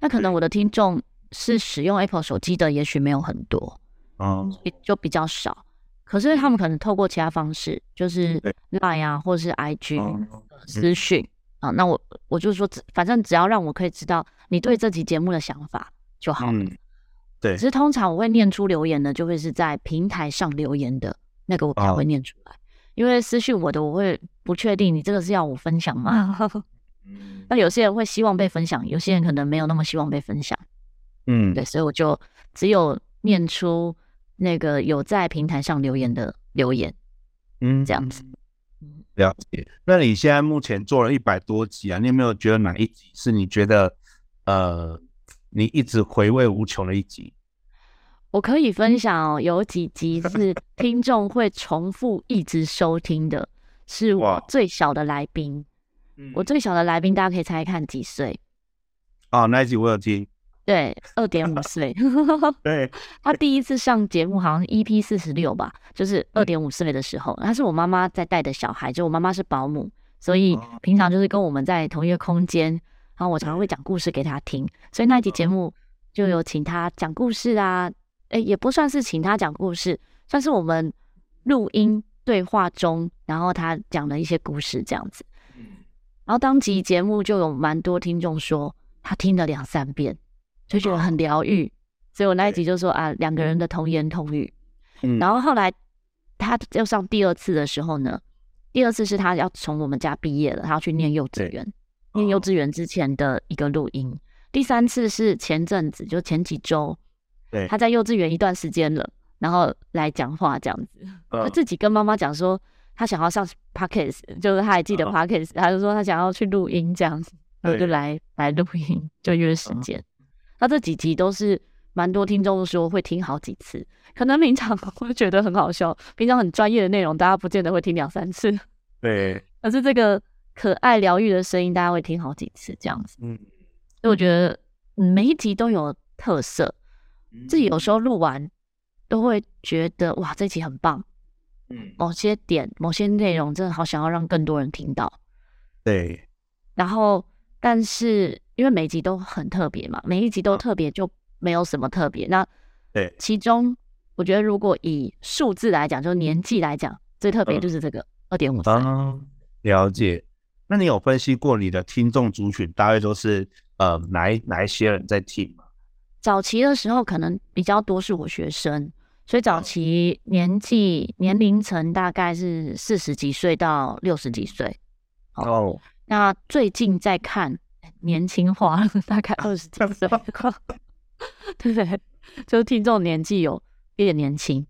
那可能我的听众是使用 Apple 手机的，也许没有很多，嗯，就比较少。可是他们可能透过其他方式，就是 Line 啊，或者是 IG、嗯、私讯。啊，那我我就说，反正只要让我可以知道你对这期节目的想法就好了。嗯，对。只是通常我会念出留言的，就会是在平台上留言的那个，我才会念出来。哦、因为私信我的，我会不确定你这个是要我分享吗？嗯。那有些人会希望被分享，有些人可能没有那么希望被分享。嗯，对，所以我就只有念出那个有在平台上留言的留言。嗯，这样子。了解，那你现在目前做了一百多集啊，你有没有觉得哪一集是你觉得呃你一直回味无穷的一集？我可以分享哦，有几集是听众会重复一直收听的，是我最小的来宾。我最小的来宾，大家可以猜猜看几岁？哦，那一集我有听。对，二点五 岁。对，他第一次上节目好像 EP 四十六吧，就是二点五岁的时候，他是我妈妈在带的小孩，就我妈妈是保姆，所以平常就是跟我们在同一个空间，然后我常常会讲故事给他听，所以那一集节目就有请他讲故事啊，哎，也不算是请他讲故事，算是我们录音对话中，然后他讲了一些故事这样子，然后当集节目就有蛮多听众说他听了两三遍。就觉得很疗愈，所以我那一集就说啊，两个人的童言童语。嗯，然后后来他要上第二次的时候呢，第二次是他要从我们家毕业了，他要去念幼稚园，念幼稚园之前的一个录音。第三次是前阵子，就前几周，对，他在幼稚园一段时间了，然后来讲话这样子，他自己跟妈妈讲说他想要上 Podcast，就是他还记得 Podcast，他就说他想要去录音这样子，然后就来来录音，就约时间。他这几集都是蛮多听众说会听好几次，可能平常会觉得很好笑，平常很专业的内容，大家不见得会听两三次。对，可是这个可爱疗愈的声音，大家会听好几次这样子。嗯，所以我觉得每一集都有特色，自己有时候录完都会觉得哇，这集很棒。嗯，某些点、某些内容真的好想要让更多人听到。对，然后但是。因为每一集都很特别嘛，每一集都特别就没有什么特别。那对，其中我觉得如果以数字来讲，就年纪来讲，最特别就是这个二点五岁。了解。那你有分析过你的听众族群大概都是呃哪一哪一些人在听吗？早期的时候可能比较多是我学生，所以早期年纪年龄层大概是四十几岁到六十几岁。哦，那最近在看。年轻化了，大概二十几岁，对 不对，就是听众年纪有一点年轻，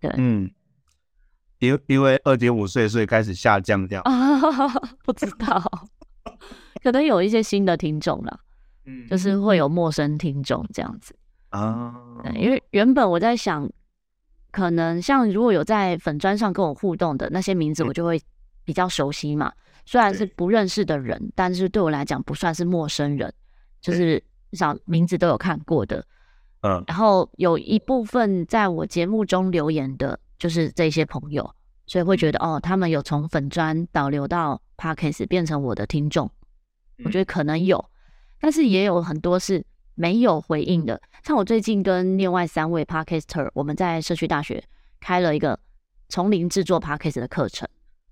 对，嗯，因因为二点五岁，所以开始下降掉。啊，不知道，可能有一些新的听众了，嗯，就是会有陌生听众这样子。啊，因为原本我在想，可能像如果有在粉砖上跟我互动的那些名字，我就会比较熟悉嘛。虽然是不认识的人，但是对我来讲不算是陌生人，就是至少名字都有看过的。嗯，然后有一部分在我节目中留言的，就是这些朋友，所以会觉得哦，他们有从粉砖导流到 Podcast 变成我的听众，我觉得可能有，但是也有很多是没有回应的。像我最近跟另外三位 Podcaster，我们在社区大学开了一个从零制作 Podcast 的课程。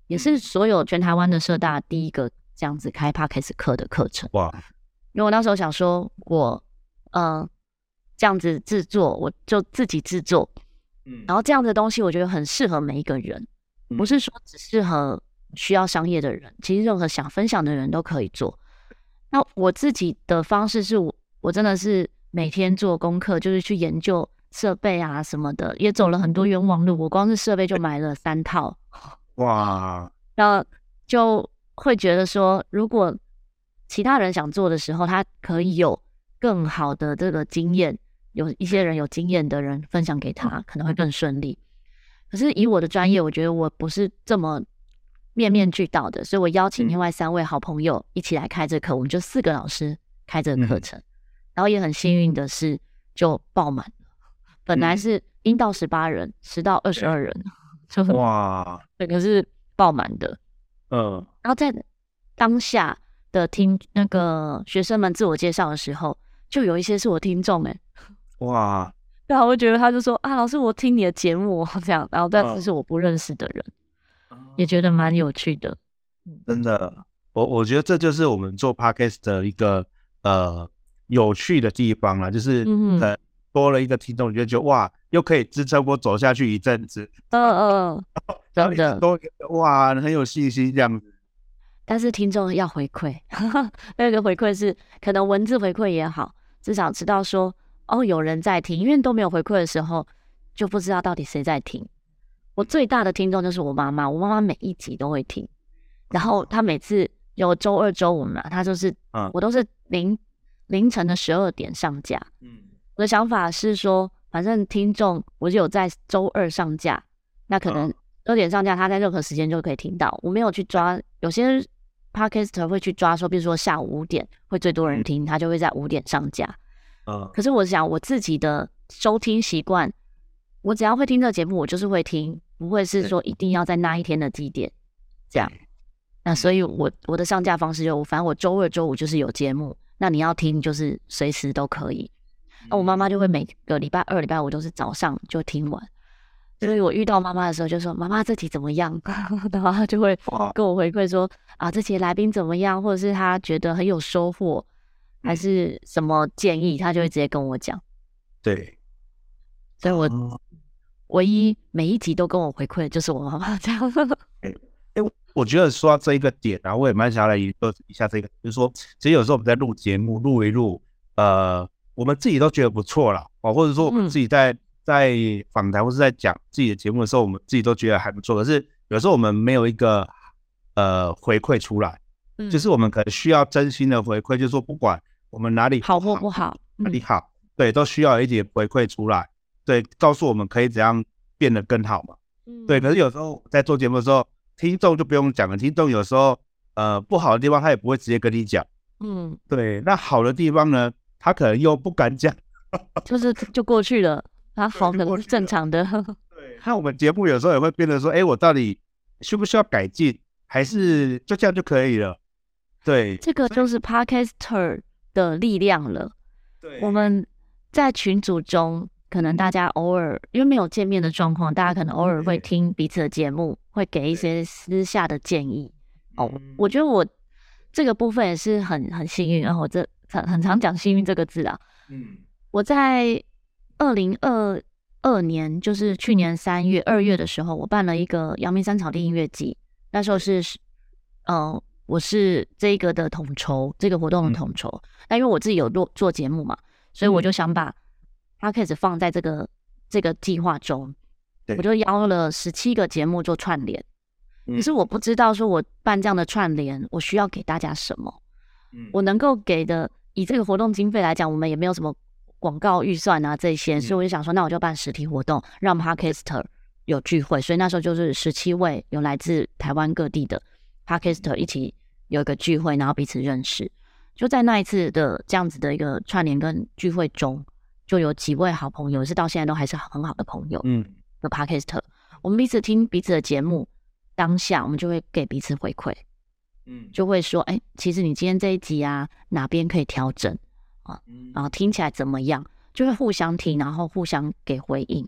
也是所有全台湾的社大第一个这样子开 Podcast 课的课程哇！因为我那时候想说我，我呃这样子制作，我就自己制作，嗯，然后这样的东西我觉得很适合每一个人，不是说只适合需要商业的人，其实任何想分享的人都可以做。那我自己的方式是我我真的是每天做功课，就是去研究设备啊什么的，也走了很多冤枉路。我光是设备就买了三套。哇，然后就会觉得说，如果其他人想做的时候，他可以有更好的这个经验，有一些人有经验的人分享给他，可能会更顺利。可是以我的专业，我觉得我不是这么面面俱到的，所以我邀请另外三位好朋友一起来开这课，我们就四个老师开这个课程，嗯、然后也很幸运的是就爆满了，本来是应到十八人，十到二十二人，哇，对，可是爆满的，嗯，然后在当下的听那个学生们自我介绍的时候，就有一些是我听众哎，哇。然后我觉得他就说啊，老师，我听你的节目这样，然后但是是我不认识的人，哦、也觉得蛮有趣的。真的，我我觉得这就是我们做 podcast 的一个呃有趣的地方了，就是呃多了一个听众，你就觉得哇，又可以支撑我走下去一阵子。嗯嗯，真的，都哇很有信心这样子。但是听众要回馈，那个回馈是可能文字回馈也好，至少知道说。哦，有人在听，因为都没有回馈的时候，就不知道到底谁在听。我最大的听众就是我妈妈，我妈妈每一集都会听，然后她每次有周二、周五嘛，她就是，嗯，我都是凌凌晨的十二点上架。嗯，我的想法是说，反正听众我就有在周二上架，那可能二点上架，他在任何时间就可以听到。我没有去抓，有些 Podcaster 会去抓说，比如说下午五点会最多人听，他就会在五点上架。嗯，可是我想我自己的收听习惯，我只要会听这个节目，我就是会听，不会是说一定要在那一天的几点这样。那所以我我的上架方式就，反正我周二、周五就是有节目，那你要听就是随时都可以。那我妈妈就会每个礼拜二、礼拜五都是早上就听完，所以我遇到妈妈的时候就说：“妈妈这集怎么样？” 然后她就会跟我回馈说：“啊，这期来宾怎么样？”或者是她觉得很有收获。还是什么建议，她就会直接跟我讲。对，所以我唯一每一集都跟我回馈的就是我妈妈这样。哎哎，我觉得说到这一个点啊，我也蛮想来研究一下这个，就是说，其实有时候我们在录节目，录一录，呃，我们自己都觉得不错了，哦，或者说我们自己在、嗯、在访谈或是在讲自己的节目的时候，我们自己都觉得还不错。可是有时候我们没有一个呃回馈出来，嗯，就是我们可能需要真心的回馈，就是说不管。我们哪里好，好或不好，哪里好，对，都需要一点回馈出来，对，告诉我们可以怎样变得更好嘛。嗯，对。可是有时候在做节目的时候，听众就不用讲了，听众有时候呃不好的地方他也不会直接跟你讲。嗯，对。那好的地方呢，他可能又不敢讲，就是就过去了。他好可能是正常的。对。那我们节目有时候也会变得说，哎，我到底需不需要改进，还是就这样就可以了？对，这个就是 Podcaster 的力量了。对，我们在群组中，可能大家偶尔因为没有见面的状况，大家可能偶尔会听彼此的节目，会给一些私下的建议。哦，我觉得我这个部分也是很很幸运，然后我这很 很常讲幸运这个字啊。嗯，我在二零二二年，就是去年三月二月的时候，我办了一个阳明山草地音乐季，那时候是嗯。呃我是这个的统筹，这个活动的统筹。那、嗯、因为我自己有做做节目嘛，所以我就想把 Podcast 放在这个这个计划中。我就邀了十七个节目做串联。可是我不知道说，我办这样的串联，我需要给大家什么？嗯、我能够给的，以这个活动经费来讲，我们也没有什么广告预算啊这些，所以我就想说，那我就办实体活动，让 Podcaster 有聚会。所以那时候就是十七位有来自台湾各地的。Podcaster 一起有一个聚会，然后彼此认识。就在那一次的这样子的一个串联跟聚会中，就有几位好朋友，是到现在都还是很好的朋友。嗯，的 Podcaster，我们彼此听彼此的节目，当下我们就会给彼此回馈。嗯，就会说，哎、欸，其实你今天这一集啊，哪边可以调整啊？然后听起来怎么样？就会互相听，然后互相给回应。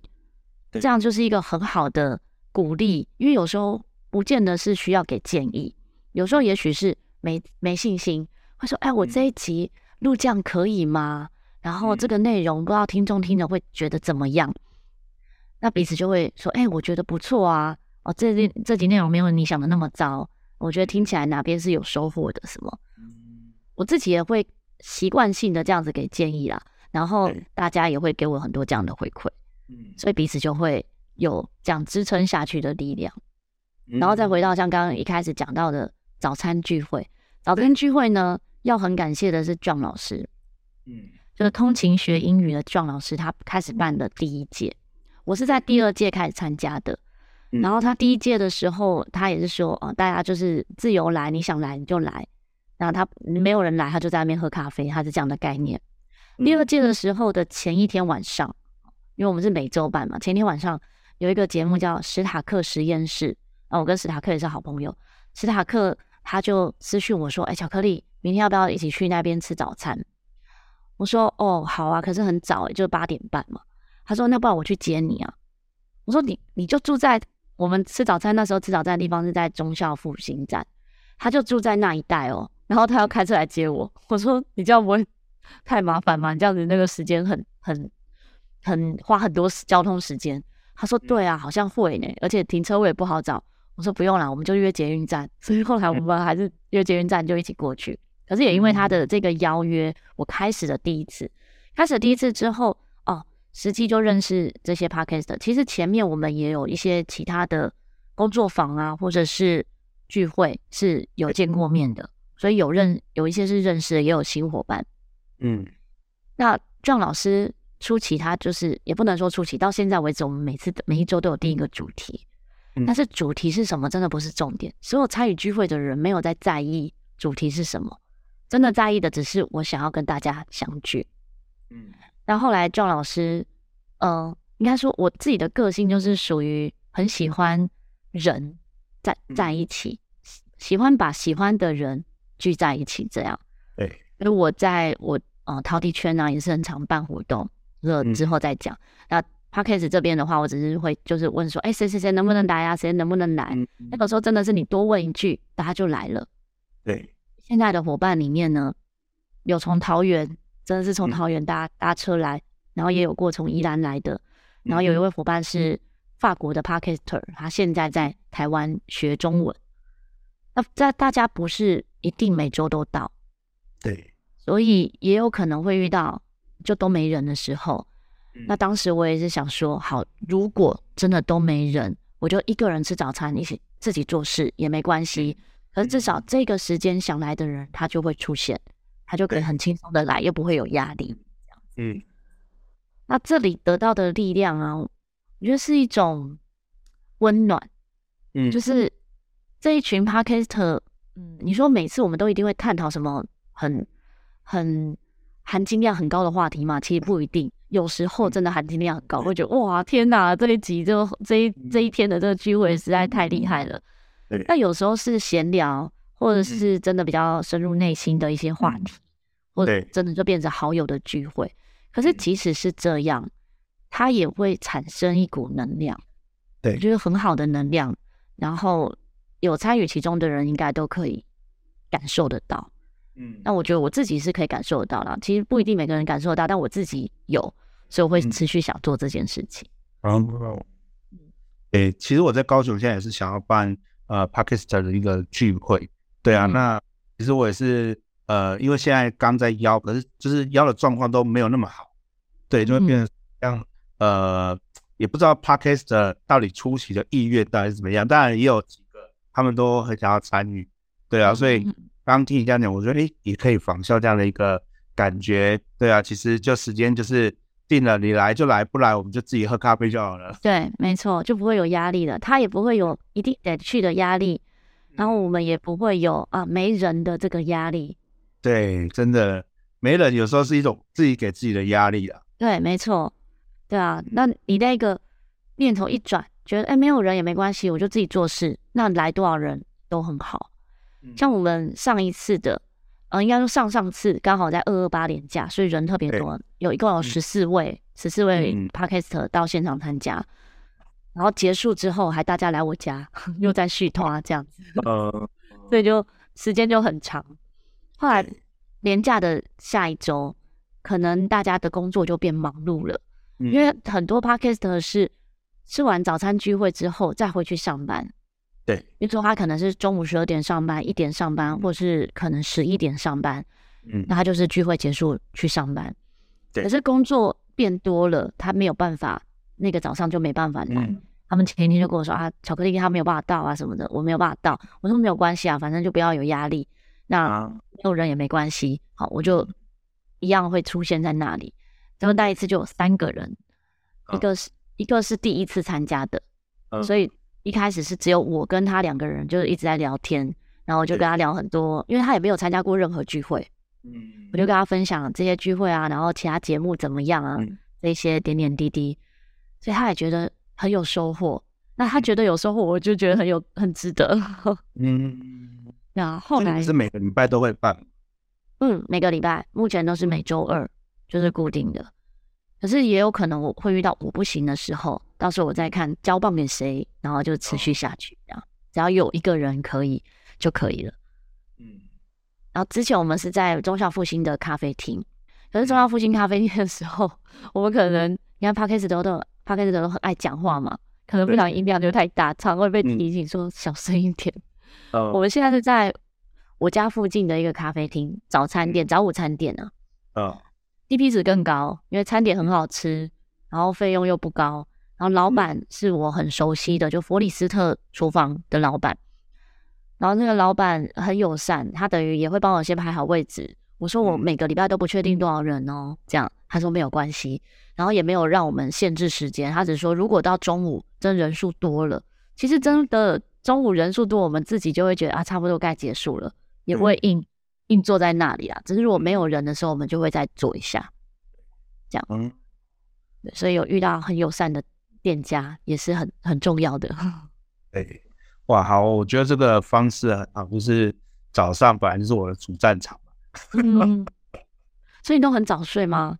这样就是一个很好的鼓励，因为有时候。不见得是需要给建议，有时候也许是没没信心，会说：“哎，我这一集录这样可以吗？”然后这个内容不知道听众听了会觉得怎么样？那彼此就会说：“哎，我觉得不错啊，哦，这这集内容没有你想的那么糟，我觉得听起来哪边是有收获的什么？”我自己也会习惯性的这样子给建议啦，然后大家也会给我很多这样的回馈，所以彼此就会有这样支撑下去的力量。然后再回到像刚刚一开始讲到的早餐聚会，早餐聚会呢，要很感谢的是 John 老师，嗯，就是通勤学英语的 John 老师，他开始办的第一届，我是在第二届开始参加的。然后他第一届的时候，他也是说，哦，大家就是自由来，你想来你就来。然后他没有人来，他就在那边喝咖啡，他是这样的概念。第二届的时候的前一天晚上，因为我们是每周办嘛，前天晚上有一个节目叫史塔克实验室，啊，我跟史塔克也是好朋友。史塔克他就私讯我说：“哎，巧克力，明天要不要一起去那边吃早餐？”我说：“哦，好啊，可是很早，就八点半嘛。”他说：“那不然我去接你啊？”我说：“你你就住在我们吃早餐那时候吃早餐的地方是在忠孝复兴站，他就住在那一带哦。然后他要开车来接我，我说：你这样不会？”太麻烦吗，你这样子那个时间很很很花很多交通时间。他说对啊，好像会呢，而且停车位也不好找。我说不用了，我们就约捷运站。所以后来我们还是约捷运站就一起过去。可是也因为他的这个邀约，我开始了第一次。开始第一次之后，哦，实际就认识这些 Podcast。其实前面我们也有一些其他的工作坊啊，或者是聚会是有见过面的，所以有认有一些是认识的，也有新伙伴。嗯，那 John 老师初期他就是也不能说初期，到现在为止，我们每次每一周都有定一个主题，嗯、但是主题是什么真的不是重点。所有参与聚会的人没有在在意主题是什么，真的在意的只是我想要跟大家相聚。嗯，然后后来 John 老师，嗯、呃，应该说我自己的个性就是属于很喜欢人在在一起，喜欢把喜欢的人聚在一起，这样。对。因为我在我呃陶笛圈呢、啊，也是很常办活动，这之后再讲。嗯、那 Podcast 这边的话，我只是会就是问说，哎，谁谁谁能不能来呀？谁能不能来？嗯、那个时候真的是你多问一句，大家就来了。对，现在的伙伴里面呢，有从桃园，真的是从桃园搭、嗯、搭车来，然后也有过从宜兰来的，然后有一位伙伴是法国的 Podcaster，他现在在台湾学中文。那在大家不是一定每周都到。对，所以也有可能会遇到就都没人的时候。嗯、那当时我也是想说，好，如果真的都没人，我就一个人吃早餐，一起自己做事也没关系。可是至少这个时间想来的人，他就会出现，他就可以很轻松的来，又不会有压力。嗯，那这里得到的力量啊，我觉得是一种温暖。嗯，就是这一群 Podcaster，嗯，你说每次我们都一定会探讨什么？很很含金量很高的话题嘛，其实不一定。有时候真的含金量很高，会觉得哇天哪，这一集就这一这一天的这个聚会实在太厉害了。那有时候是闲聊，或者是真的比较深入内心的一些话题，或者真的就变成好友的聚会。可是即使是这样，它也会产生一股能量，对，我觉得很好的能量。然后有参与其中的人，应该都可以感受得到。嗯，那我觉得我自己是可以感受得到啦。其实不一定每个人感受得到，但我自己有，所以我会持续想做这件事情。嗯，诶，其实我在高雄现在也是想要办呃 Podcast 的一个聚会。对啊，嗯、那其实我也是呃，因为现在刚在邀，可是就是邀的状况都没有那么好，对，就会变成像、嗯、呃，也不知道 Podcast 到底出席的意愿到底是怎么样。当然也有几个他们都很想要参与，对啊，所以。嗯刚听你这样讲，我觉得诶，也可以仿效这样的一个感觉，对啊，其实就时间就是定了，你来就来，不来我们就自己喝咖啡就好了。对，没错，就不会有压力了，他也不会有一定得去的压力，然后我们也不会有啊没人的这个压力。对，真的没人有时候是一种自己给自己的压力啊。对，没错，对啊，那你那个念头一转，觉得诶，没有人也没关系，我就自己做事，那来多少人都很好。像我们上一次的，呃，应该说上上次刚好在二二八连假，所以人特别多，有一共有十四位，十四、嗯、位 Podcaster 到现场参加，嗯、然后结束之后还大家来我家 又在续摊这样子，呃，所以就时间就很长。后来年假的下一周，可能大家的工作就变忙碌了，嗯、因为很多 Podcaster 是吃完早餐聚会之后再回去上班。对，比如说他可能是中午十二点上班，一点上班，或是可能十一点上班，嗯，那他就是聚会结束去上班。对，可是工作变多了，他没有办法，那个早上就没办法来。嗯、他们前一天就跟我说啊，巧克力他没有办法到啊什么的，我没有办法到。我说没有关系啊，反正就不要有压力，那没有人也没关系。好，我就一样会出现在那里。然后那一次就有三个人，一个是一个是第一次参加的，嗯、所以。一开始是只有我跟他两个人，就是一直在聊天，然后我就跟他聊很多，因为他也没有参加过任何聚会，嗯，我就跟他分享这些聚会啊，然后其他节目怎么样啊，嗯、这些点点滴滴，所以他也觉得很有收获。那他觉得有收获，我就觉得很有很值得。嗯，那后来是每个礼拜都会办。嗯，每个礼拜目前都是每周二，就是固定的。可是也有可能我会遇到我不行的时候，到时候我再看交棒给谁，然后就持续下去。这样，只要有一个人可以就可以了。嗯。然后之前我们是在中校复兴的咖啡厅，可是中校复兴咖啡厅的时候，我们可能你看 p a r k e s 都都 Podcast 都很爱讲话嘛。可能不小心音量就太大，常会被提醒说小声一点。嗯、我们现在是在我家附近的一个咖啡厅，早餐店、早午餐店呢、啊。嗯，CP 值更高，因为餐点很好吃，然后费用又不高，然后老板是我很熟悉的，就佛里斯特厨房的老板。然后那个老板很友善，他等于也会帮我先排好位置。我说我每个礼拜都不确定多少人哦，这样他说没有关系。然后也没有让我们限制时间，他只说如果到中午真人数多了，其实真的中午人数多，我们自己就会觉得啊，差不多该结束了，也不会硬、嗯、硬坐在那里啊。只是如果没有人的时候，我们就会再坐一下，这样。嗯，所以有遇到很友善的店家也是很很重要的。对，哇，好，我觉得这个方式很好，就是早上本来就是我的主战场嘛。嗯，所以你都很早睡吗？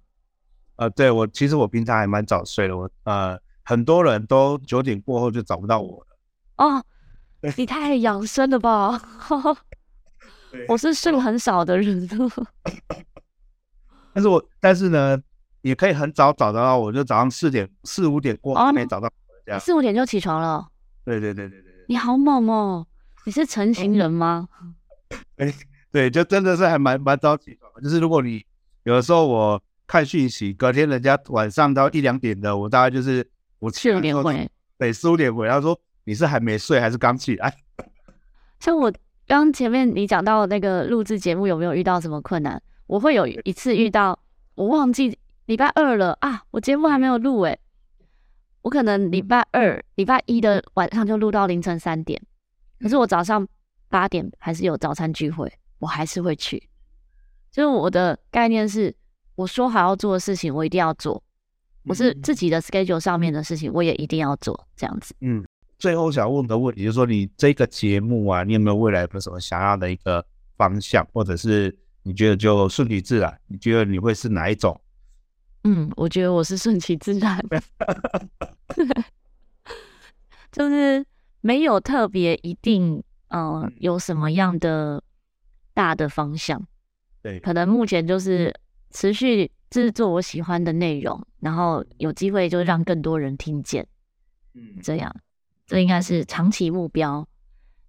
呃，对我其实我平常还蛮早睡的，我呃很多人都九点过后就找不到我了。哦，你太养生了吧？我是睡很少的人。但是我但是呢，也可以很早找得到我，就早上四点四五点过后没找到我这样。四五点就起床了。对对对对对。你好猛哦！你是成型人吗？哎，对，就真的是还蛮蛮早起床。就是如果你有的时候我。看讯息，隔天人家晚上到一两点的，我大概就是我七点回，对，四五点回。他说你是还没睡还是刚起来？像我刚前面你讲到那个录制节目有没有遇到什么困难？我会有一次遇到，我忘记礼拜二了啊，我节目还没有录诶，我可能礼拜二、礼拜一的晚上就录到凌晨三点，可是我早上八点还是有早餐聚会，我还是会去。就是我的概念是。我说好要做的事情，我一定要做。我是自己的 schedule 上面的事情，我也一定要做，这样子。嗯，最后想问的问题就是说，你这个节目啊，你有没有未来有什么想要的一个方向，或者是你觉得就顺其自然？你觉得你会是哪一种？嗯，我觉得我是顺其自然，就是没有特别一定，嗯、呃，有什么样的大的方向。对，可能目前就是。持续制作我喜欢的内容，然后有机会就让更多人听见，嗯，这样，这应该是长期目标。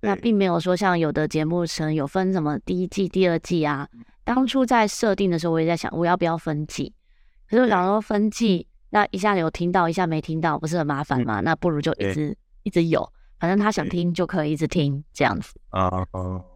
那并没有说像有的节目层有分什么第一季、第二季啊。当初在设定的时候，我也在想我要不要分季。可是我想说分季，那一下有听到，一下没听到，不是很麻烦吗？那不如就一直一直有，反正他想听就可以一直听这样子。啊啊。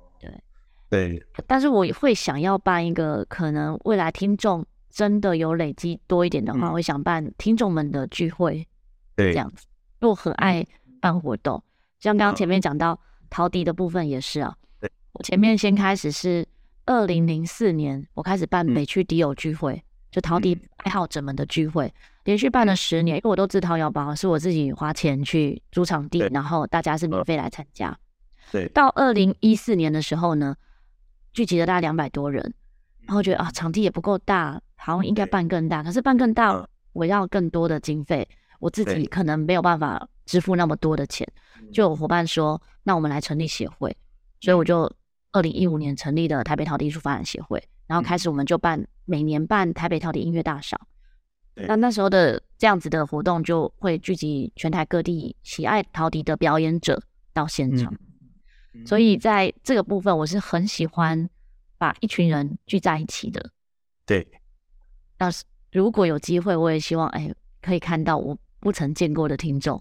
对，但是我也会想要办一个，可能未来听众真的有累积多一点的话，我会想办听众们的聚会，对，这样子。因为我很爱办活动，像刚刚前面讲到陶笛的部分也是啊。对，我前面先开始是二零零四年，我开始办北区笛友聚会，就陶笛爱好者们的聚会，连续办了十年，因为我都自掏腰包，是我自己花钱去租场地，然后大家是免费来参加。对，到二零一四年的时候呢。聚集了大概两百多人，然后觉得啊，场地也不够大，好像应该办更大。可是办更大，我要更多的经费，我自己可能没有办法支付那么多的钱。就有伙伴说，那我们来成立协会，所以我就二零一五年成立了台北陶笛艺术发展协会，然后开始我们就办每年办台北陶笛音乐大赏。那那时候的这样子的活动，就会聚集全台各地喜爱陶笛的表演者到现场。所以在这个部分，我是很喜欢把一群人聚在一起的。对，要是如果有机会，我也希望哎，可以看到我不曾见过的听众。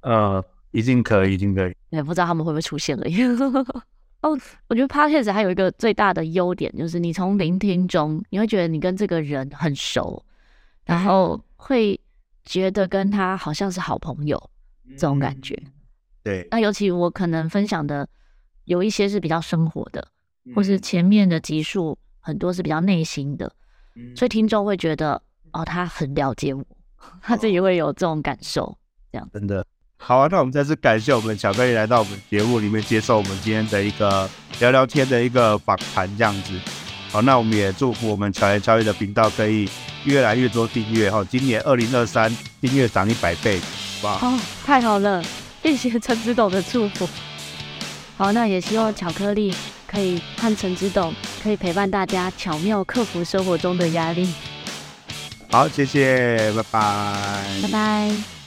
呃，一定可以，一定可以。也不知道他们会不会出现而已。哦，我觉得 Podcast 还有一个最大的优点，就是你从聆听中，你会觉得你跟这个人很熟，然后会觉得跟他好像是好朋友这种感觉。对，那尤其我可能分享的有一些是比较生活的，嗯、或是前面的集数很多是比较内心的，嗯、所以听众会觉得哦，他很了解我，他自己会有这种感受，哦、这样真的好啊。那我们再次感谢我们巧克力来到我们节目里面接受我们今天的一个聊聊天的一个访谈，这样子。好，那我们也祝福我们巧言巧语的频道可以越来越多订阅哈，今年二零二三订阅涨一百倍，好不好？哦，太好了。谢谢陈子董的祝福。好，那也希望巧克力可以和陈子董可以陪伴大家巧妙克服生活中的压力。好，谢谢，拜拜，拜拜。